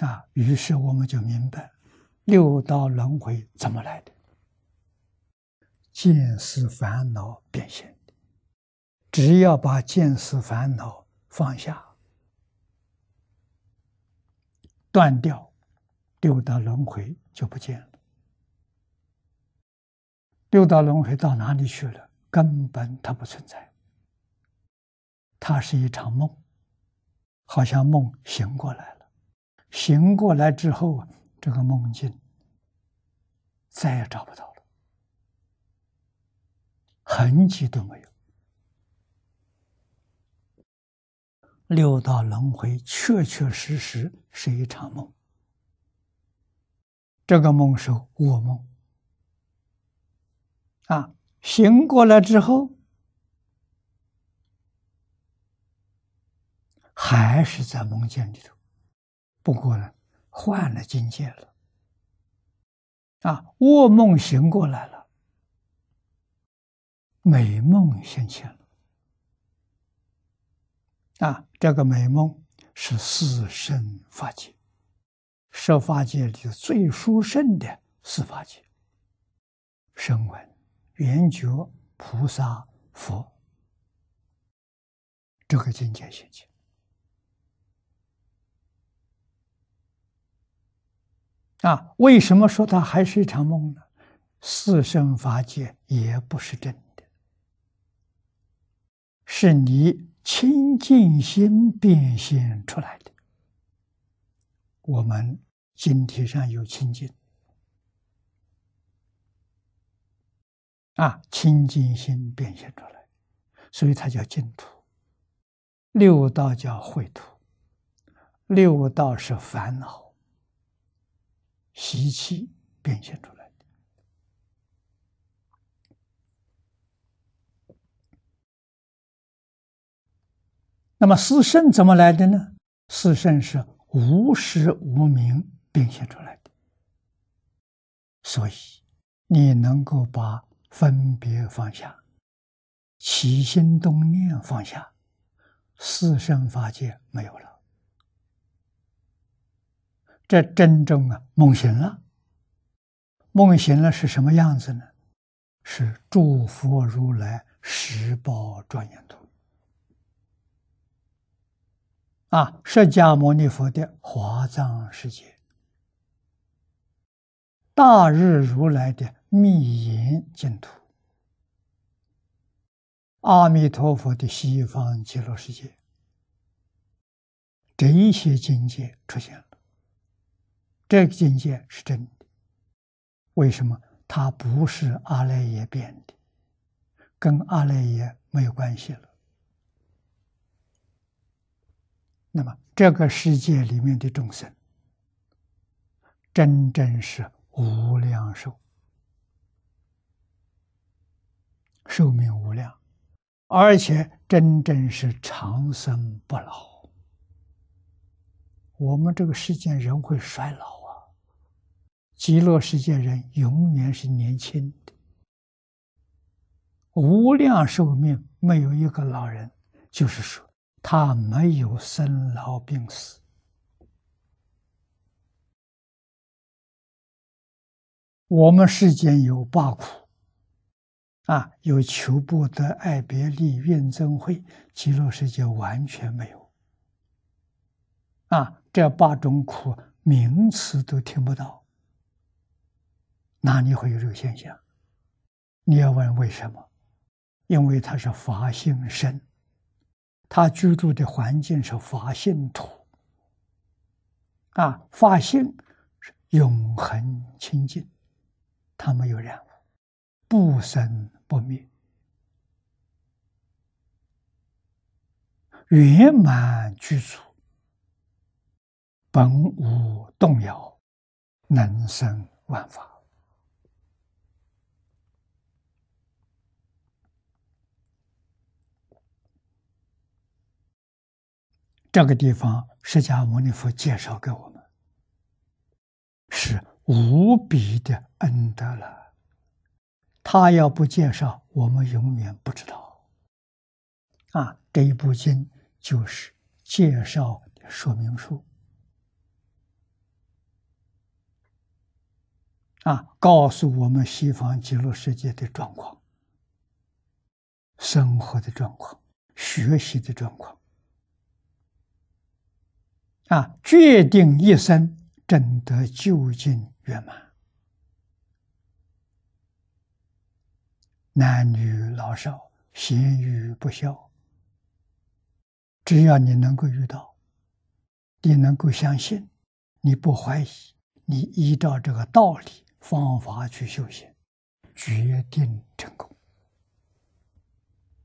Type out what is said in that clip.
啊，于是我们就明白六道轮回怎么来的，见思烦恼变现的。只要把见思烦恼放下，断掉，六道轮回就不见了。六道轮回到哪里去了？根本它不存在，它是一场梦，好像梦醒过来了。醒过来之后，这个梦境再也找不到了，痕迹都没有。六道轮回确确实实是一场梦，这个梦是噩梦啊！醒过来之后，还是在梦境里头，不过呢，换了境界了啊！噩梦醒过来了，美梦现前了。啊，这个美梦是四圣法界，十法界里最殊胜的四法界。声闻、缘觉、菩萨、佛，这个境界现前。啊，为什么说它还是一场梦呢？四生法界也不是真的，是你。清净心变现出来的，我们经体上有清净啊，清净心变现出来，所以它叫净土。六道叫秽土，六道是烦恼习气变现出来的。那么四圣怎么来的呢？四圣是无始无明变现出来的，所以你能够把分别放下，起心动念放下，四圣法界没有了。这真正啊，梦醒了。梦醒了是什么样子呢？是诸佛如来十宝庄严图。啊，释迦牟尼佛的华藏世界，大日如来的密言净土，阿弥陀佛的西方极乐世界，这一些境界出现了。这个境界是真的，为什么？它不是阿赖耶变的，跟阿赖耶没有关系了。那么，这个世界里面的众生，真正是无量寿，寿命无量，而且真正是长生不老。我们这个世间人会衰老，极乐世界人永远是年轻的，无量寿命，没有一个老人，就是说。他没有生老病死。我们世间有八苦，啊，有求不得、爱别离、怨憎会，极乐世界完全没有。啊，这八种苦名词都听不到，哪里会有这个现象？你要问为什么？因为他是法性身。他居住的环境是法性土，啊，法性是永恒清净，他没有染污，不生不灭，圆满具足，本无动摇，能生万法。这个地方，释迦牟尼佛介绍给我们，是无比的恩德了。他要不介绍，我们永远不知道。啊，这一部经就是介绍说明书。啊，告诉我们西方极乐世界的状况、生活的状况、学习的状况，啊，决定一生真得究竟圆满，男女老少、贤愚不孝，只要你能够遇到，你能够相信，你不怀疑，你依照这个道理。方法去修行，决定成功。